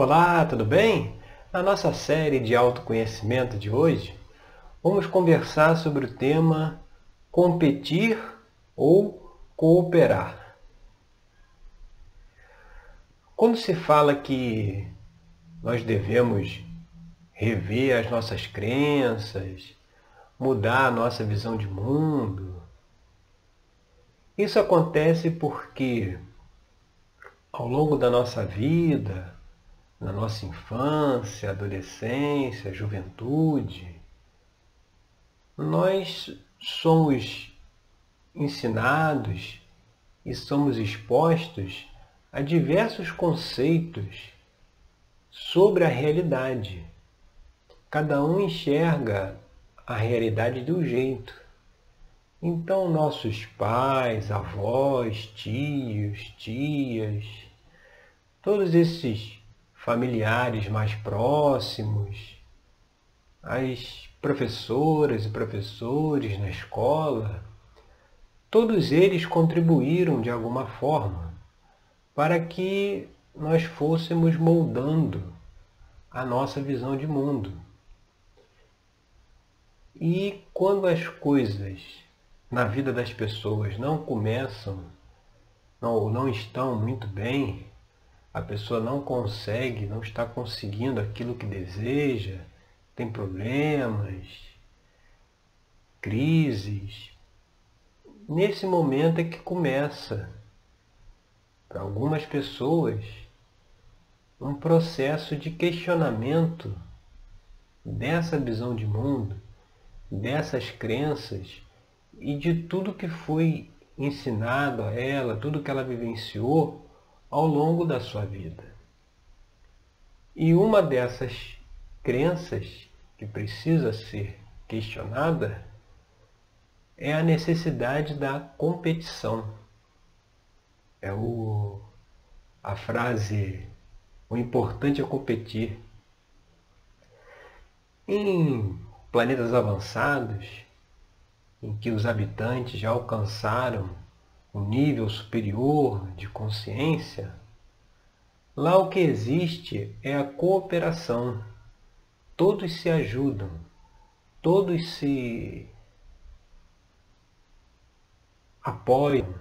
Olá, tudo bem? Na nossa série de autoconhecimento de hoje, vamos conversar sobre o tema competir ou cooperar. Quando se fala que nós devemos rever as nossas crenças, mudar a nossa visão de mundo, isso acontece porque ao longo da nossa vida, na nossa infância, adolescência, juventude, nós somos ensinados e somos expostos a diversos conceitos sobre a realidade. Cada um enxerga a realidade de um jeito. Então, nossos pais, avós, tios, tias, todos esses familiares mais próximos, as professoras e professores na escola, todos eles contribuíram de alguma forma para que nós fôssemos moldando a nossa visão de mundo. E quando as coisas na vida das pessoas não começam ou não, não estão muito bem, a pessoa não consegue, não está conseguindo aquilo que deseja, tem problemas, crises. Nesse momento é que começa, para algumas pessoas, um processo de questionamento dessa visão de mundo, dessas crenças e de tudo que foi ensinado a ela, tudo que ela vivenciou ao longo da sua vida. E uma dessas crenças que precisa ser questionada é a necessidade da competição. É o, a frase o importante é competir. Em planetas avançados, em que os habitantes já alcançaram um nível superior de consciência, lá o que existe é a cooperação. Todos se ajudam, todos se apoiam,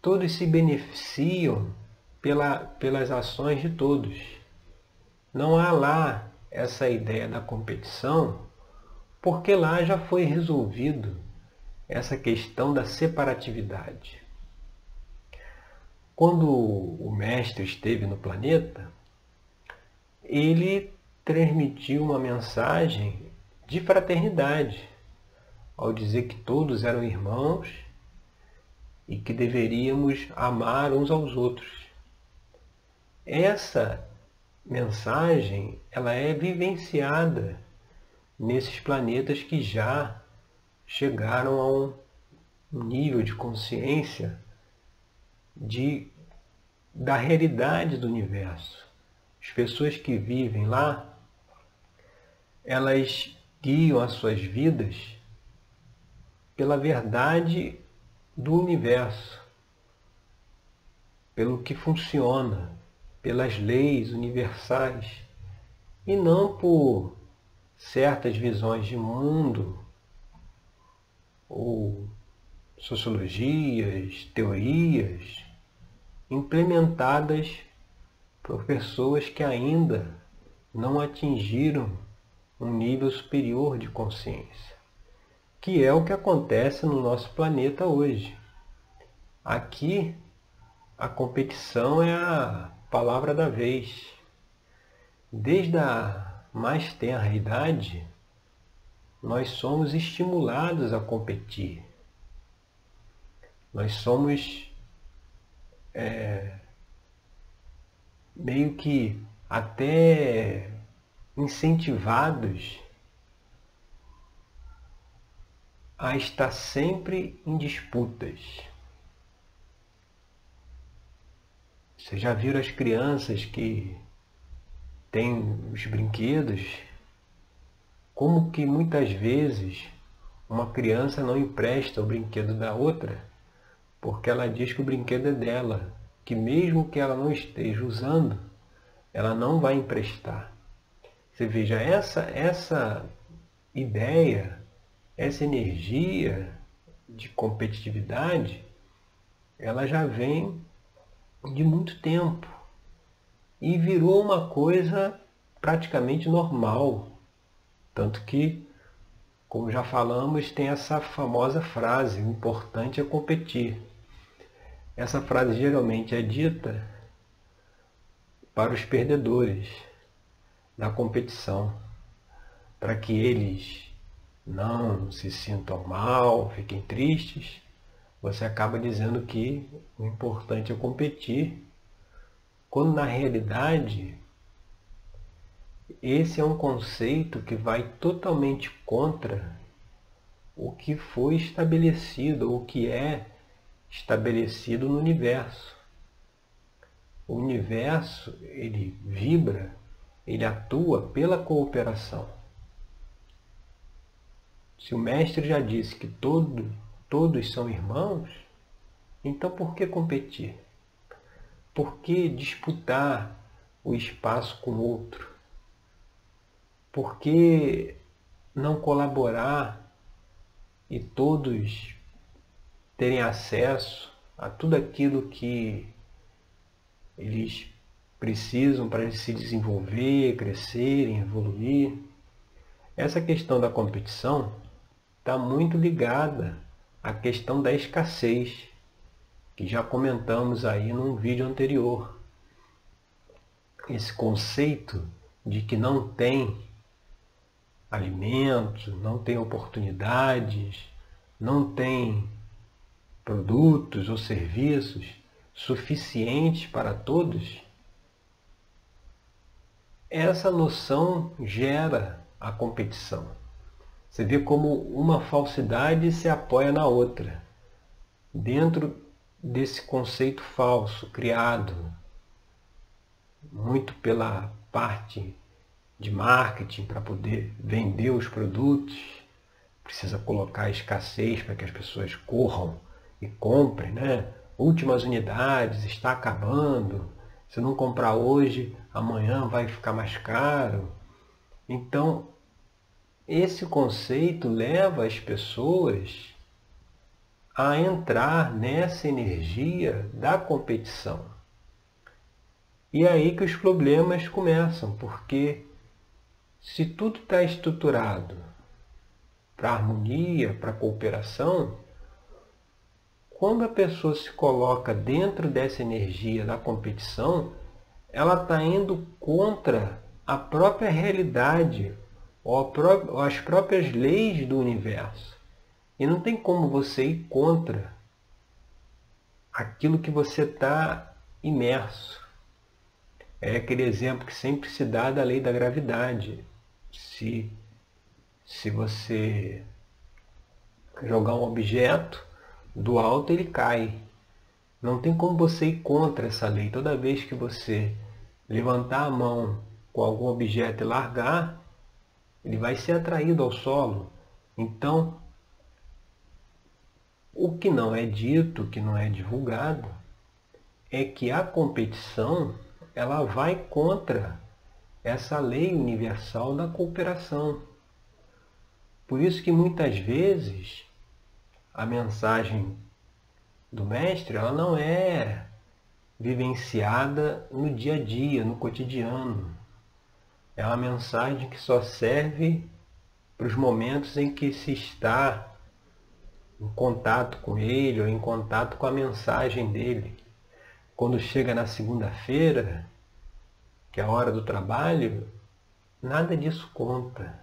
todos se beneficiam pela, pelas ações de todos. Não há lá essa ideia da competição, porque lá já foi resolvido essa questão da separatividade. Quando o mestre esteve no planeta, ele transmitiu uma mensagem de fraternidade, ao dizer que todos eram irmãos e que deveríamos amar uns aos outros. Essa mensagem ela é vivenciada nesses planetas que já chegaram a um nível de consciência de, da realidade do universo. As pessoas que vivem lá, elas guiam as suas vidas pela verdade do universo, pelo que funciona, pelas leis universais, e não por certas visões de mundo ou sociologias, teorias implementadas por pessoas que ainda não atingiram um nível superior de consciência, que é o que acontece no nosso planeta hoje. Aqui, a competição é a palavra da vez. Desde a mais tenra idade, nós somos estimulados a competir. Nós somos é, meio que até incentivados a estar sempre em disputas. Vocês já viram as crianças que têm os brinquedos como que muitas vezes uma criança não empresta o brinquedo da outra porque ela diz que o brinquedo é dela, que mesmo que ela não esteja usando, ela não vai emprestar. Você veja, essa, essa ideia, essa energia de competitividade, ela já vem de muito tempo e virou uma coisa praticamente normal. Tanto que, como já falamos, tem essa famosa frase: o importante é competir. Essa frase geralmente é dita para os perdedores da competição, para que eles não se sintam mal, fiquem tristes. Você acaba dizendo que o importante é competir, quando na realidade esse é um conceito que vai totalmente contra o que foi estabelecido, o que é estabelecido no universo. O universo, ele vibra, ele atua pela cooperação. Se o mestre já disse que todo, todos são irmãos, então por que competir? Por que disputar o espaço com o outro? Por que não colaborar e todos terem acesso a tudo aquilo que eles precisam para se desenvolver, crescerem, evoluir. Essa questão da competição está muito ligada à questão da escassez, que já comentamos aí num vídeo anterior. Esse conceito de que não tem alimentos, não tem oportunidades, não tem produtos ou serviços suficientes para todos, essa noção gera a competição. Você vê como uma falsidade se apoia na outra. Dentro desse conceito falso criado muito pela parte de marketing para poder vender os produtos, precisa colocar escassez para que as pessoas corram e comprem, né? últimas unidades, está acabando. Se não comprar hoje, amanhã vai ficar mais caro. Então, esse conceito leva as pessoas a entrar nessa energia da competição. E é aí que os problemas começam, porque se tudo está estruturado para harmonia, para cooperação, quando a pessoa se coloca dentro dessa energia da competição, ela está indo contra a própria realidade ou as próprias leis do universo. E não tem como você ir contra aquilo que você está imerso. É aquele exemplo que sempre se dá da lei da gravidade. Se, se você jogar um objeto do alto ele cai. Não tem como você ir contra essa lei. Toda vez que você levantar a mão com algum objeto e largar, ele vai ser atraído ao solo. Então, o que não é dito, que não é divulgado, é que a competição ela vai contra essa lei universal da cooperação. Por isso que muitas vezes a mensagem do mestre ela não é vivenciada no dia a dia, no cotidiano. É uma mensagem que só serve para os momentos em que se está em contato com ele ou em contato com a mensagem dele. Quando chega na segunda-feira, que é a hora do trabalho, nada disso conta.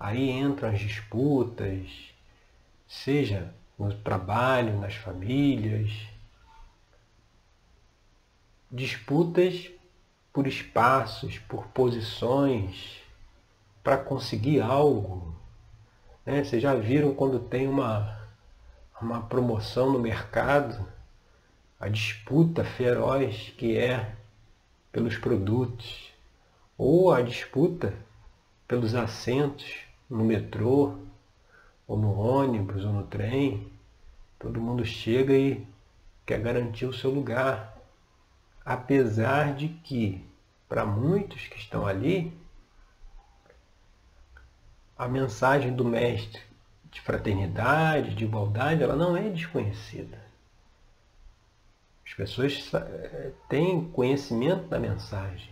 Aí entram as disputas, seja no trabalho, nas famílias. Disputas por espaços, por posições, para conseguir algo. Né? Vocês já viram quando tem uma, uma promoção no mercado, a disputa feroz que é pelos produtos, ou a disputa pelos assentos no metrô, ou no ônibus, ou no trem. Todo mundo chega e quer garantir o seu lugar. Apesar de que, para muitos que estão ali, a mensagem do Mestre de fraternidade, de igualdade, ela não é desconhecida. As pessoas eh, têm conhecimento da mensagem,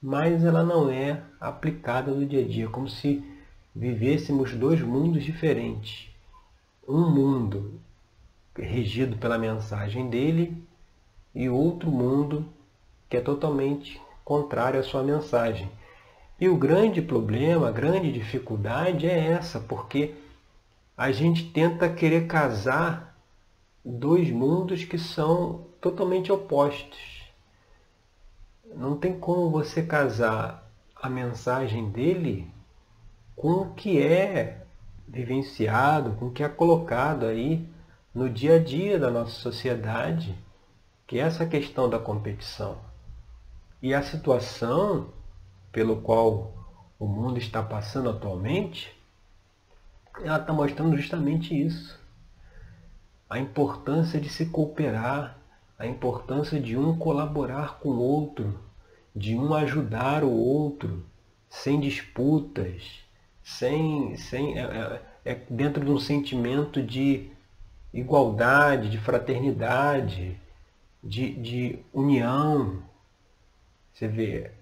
mas ela não é aplicada no dia a dia, como se vivêssemos dois mundos diferentes. Um mundo regido pela mensagem dele e outro mundo que é totalmente contrário à sua mensagem. E o grande problema, a grande dificuldade é essa, porque a gente tenta querer casar dois mundos que são totalmente opostos. Não tem como você casar a mensagem dele com o que é vivenciado, com o que é colocado aí no dia a dia da nossa sociedade, que é essa questão da competição. E a situação pelo qual o mundo está passando atualmente, ela está mostrando justamente isso. A importância de se cooperar, a importância de um colaborar com o outro, de um ajudar o outro, sem disputas, sem, sem é, é, é dentro de um sentimento de igualdade, de fraternidade, de, de união. Você vê,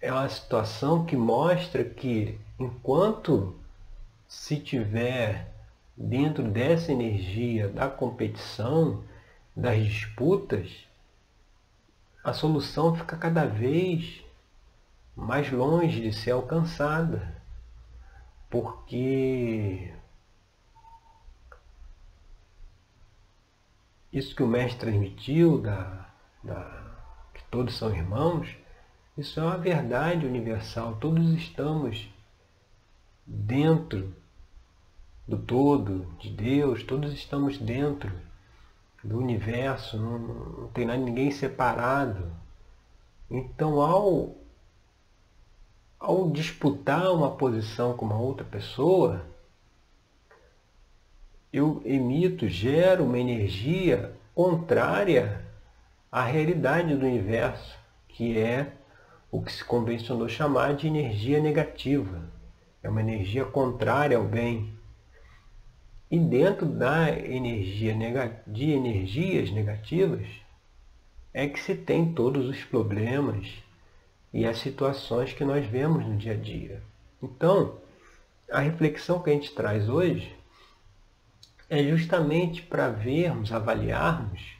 é uma situação que mostra que enquanto se tiver dentro dessa energia da competição, das disputas, a solução fica cada vez mais longe de ser alcançada. Porque isso que o mestre transmitiu, da, da, que todos são irmãos, isso é uma verdade universal. Todos estamos dentro do todo, de Deus, todos estamos dentro do universo, não, não tem nada, ninguém separado. Então, ao, ao disputar uma posição com uma outra pessoa, eu emito, gero uma energia contrária à realidade do universo, que é o que se convencionou chamar de energia negativa. É uma energia contrária ao bem. E dentro da energia de energias negativas é que se tem todos os problemas e as situações que nós vemos no dia a dia. Então, a reflexão que a gente traz hoje é justamente para vermos, avaliarmos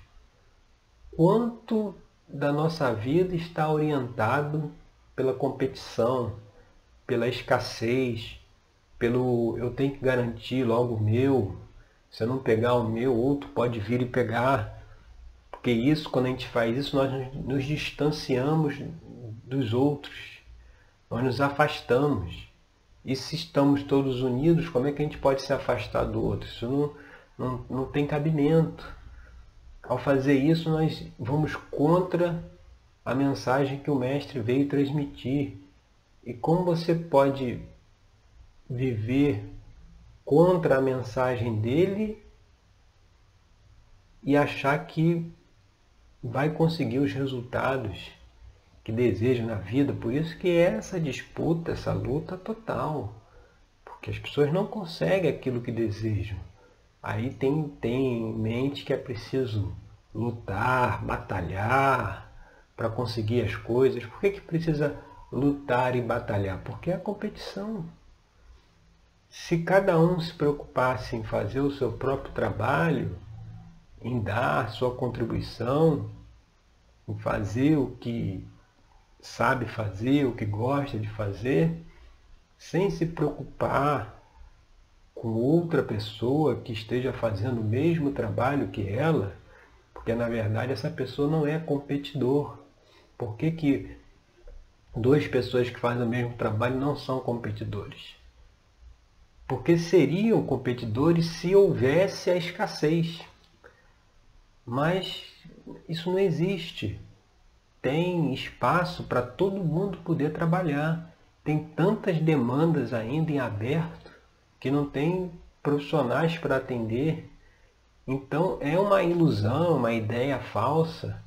quanto da nossa vida está orientado pela competição, pela escassez, pelo eu tenho que garantir logo o meu, se eu não pegar o meu, outro pode vir e pegar. Porque isso, quando a gente faz isso, nós nos distanciamos dos outros, nós nos afastamos. E se estamos todos unidos, como é que a gente pode se afastar do outro? Isso não, não, não tem cabimento. Ao fazer isso, nós vamos contra a mensagem que o Mestre veio transmitir. E como você pode viver contra a mensagem dele e achar que vai conseguir os resultados que deseja na vida. Por isso que é essa disputa, essa luta total. Porque as pessoas não conseguem aquilo que desejam. Aí tem, tem em mente que é preciso lutar, batalhar para conseguir as coisas. Por que, que precisa lutar e batalhar? Porque é a competição. Se cada um se preocupasse em fazer o seu próprio trabalho, em dar sua contribuição, em fazer o que sabe fazer, o que gosta de fazer, sem se preocupar com outra pessoa que esteja fazendo o mesmo trabalho que ela, porque na verdade essa pessoa não é competidor. Por que, que duas pessoas que fazem o mesmo trabalho não são competidores? Porque seriam competidores se houvesse a escassez. Mas isso não existe. Tem espaço para todo mundo poder trabalhar. Tem tantas demandas ainda em aberto que não tem profissionais para atender. Então é uma ilusão, uma ideia falsa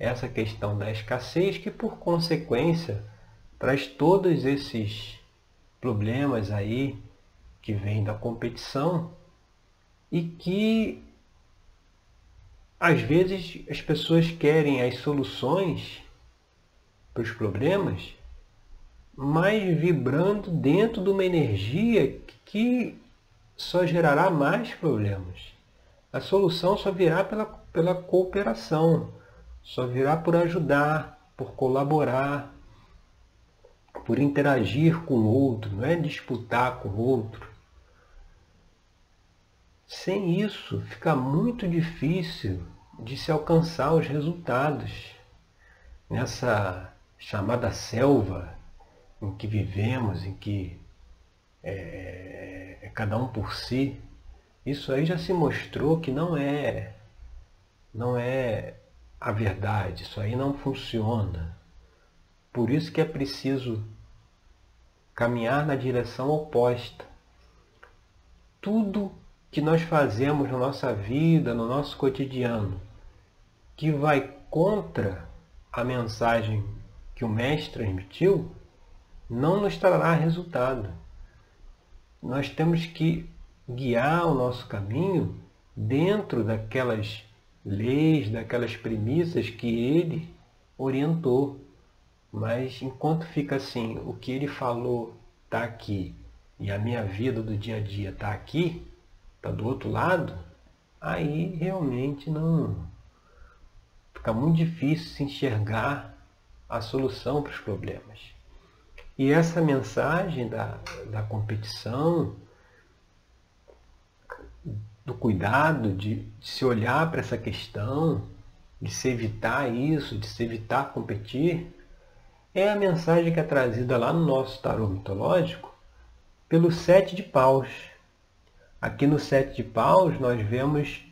essa questão da escassez, que por consequência traz todos esses problemas aí que vêm da competição e que às vezes as pessoas querem as soluções para os problemas, mas vibrando dentro de uma energia que só gerará mais problemas. A solução só virá pela, pela cooperação, só virá por ajudar, por colaborar, por interagir com o outro, não é disputar com o outro. Sem isso, fica muito difícil de se alcançar os resultados nessa chamada selva em que vivemos, em que é, é cada um por si. Isso aí já se mostrou que não é não é a verdade, isso aí não funciona. Por isso que é preciso caminhar na direção oposta. Tudo que nós fazemos na nossa vida, no nosso cotidiano, que vai contra a mensagem que o Mestre transmitiu, não nos trará resultado. Nós temos que guiar o nosso caminho dentro daquelas leis, daquelas premissas que ele orientou. Mas enquanto fica assim, o que ele falou está aqui e a minha vida do dia a dia está aqui, está do outro lado, aí realmente não. Fica muito difícil se enxergar a solução para os problemas. E essa mensagem da, da competição, do cuidado de, de se olhar para essa questão, de se evitar isso, de se evitar competir, é a mensagem que é trazida lá no nosso tarô mitológico pelo sete de paus. Aqui no sete de paus nós vemos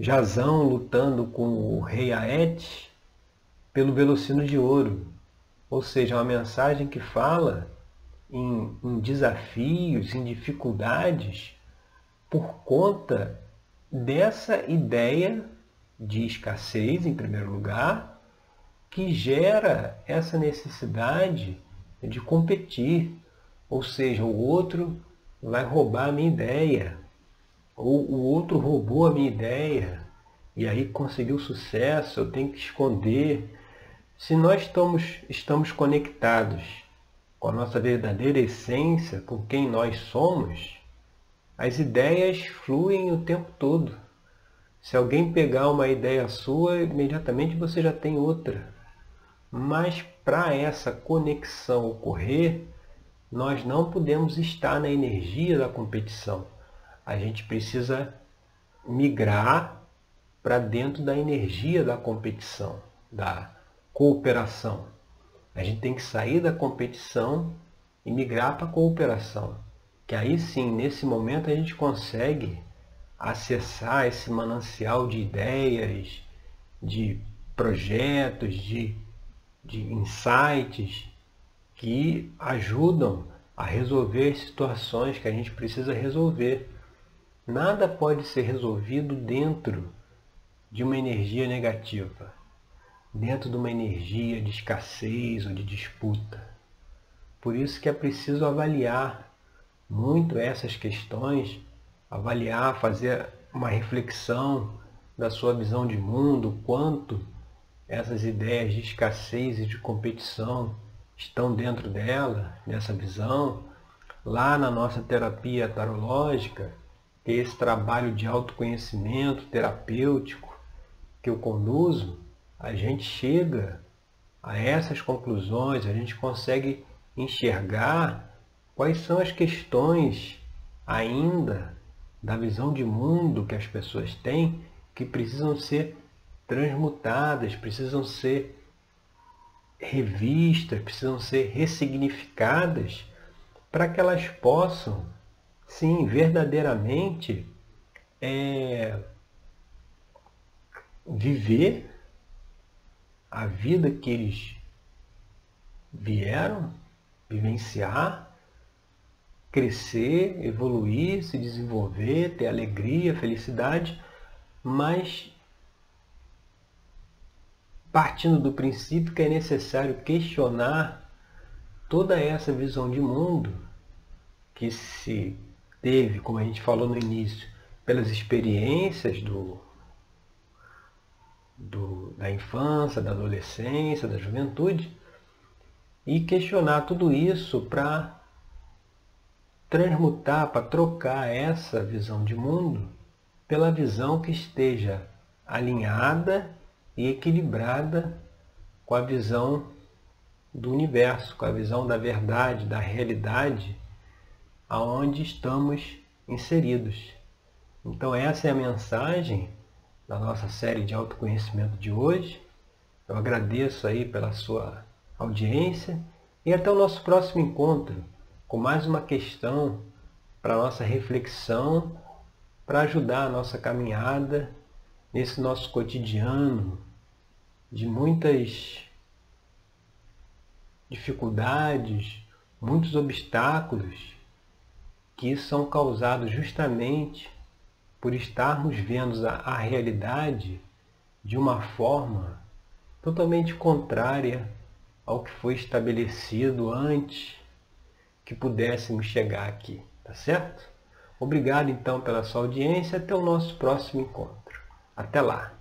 Jazão lutando com o rei Aete pelo velocino de ouro. Ou seja, uma mensagem que fala em, em desafios, em dificuldades, por conta dessa ideia de escassez, em primeiro lugar, que gera essa necessidade de competir. Ou seja, o outro vai roubar a minha ideia, ou o outro roubou a minha ideia, e aí conseguiu sucesso, eu tenho que esconder. Se nós estamos, estamos conectados com a nossa verdadeira essência, com quem nós somos, as ideias fluem o tempo todo. Se alguém pegar uma ideia sua, imediatamente você já tem outra. Mas para essa conexão ocorrer, nós não podemos estar na energia da competição. A gente precisa migrar para dentro da energia da competição, da cooperação. A gente tem que sair da competição e migrar para a cooperação. Que aí sim, nesse momento, a gente consegue acessar esse manancial de ideias, de projetos, de de insights que ajudam a resolver situações que a gente precisa resolver. Nada pode ser resolvido dentro de uma energia negativa, dentro de uma energia de escassez ou de disputa. Por isso que é preciso avaliar muito essas questões, avaliar, fazer uma reflexão da sua visão de mundo, quanto essas ideias de escassez e de competição estão dentro dela, nessa visão. Lá na nossa terapia tarológica, esse trabalho de autoconhecimento terapêutico que eu conduzo, a gente chega a essas conclusões, a gente consegue enxergar quais são as questões ainda da visão de mundo que as pessoas têm que precisam ser transmutadas, precisam ser revistas, precisam ser ressignificadas para que elas possam, sim, verdadeiramente é, viver a vida que eles vieram vivenciar, crescer, evoluir, se desenvolver, ter alegria, felicidade, mas partindo do princípio que é necessário questionar toda essa visão de mundo que se teve, como a gente falou no início, pelas experiências do, do, da infância, da adolescência, da juventude, e questionar tudo isso para transmutar, para trocar essa visão de mundo pela visão que esteja alinhada e equilibrada com a visão do universo, com a visão da verdade, da realidade aonde estamos inseridos. Então essa é a mensagem da nossa série de autoconhecimento de hoje. Eu agradeço aí pela sua audiência e até o nosso próximo encontro com mais uma questão para nossa reflexão, para ajudar a nossa caminhada nesse nosso cotidiano de muitas dificuldades, muitos obstáculos que são causados justamente por estarmos vendo a, a realidade de uma forma totalmente contrária ao que foi estabelecido antes que pudéssemos chegar aqui, tá certo? Obrigado então pela sua audiência, até o nosso próximo encontro. Até lá!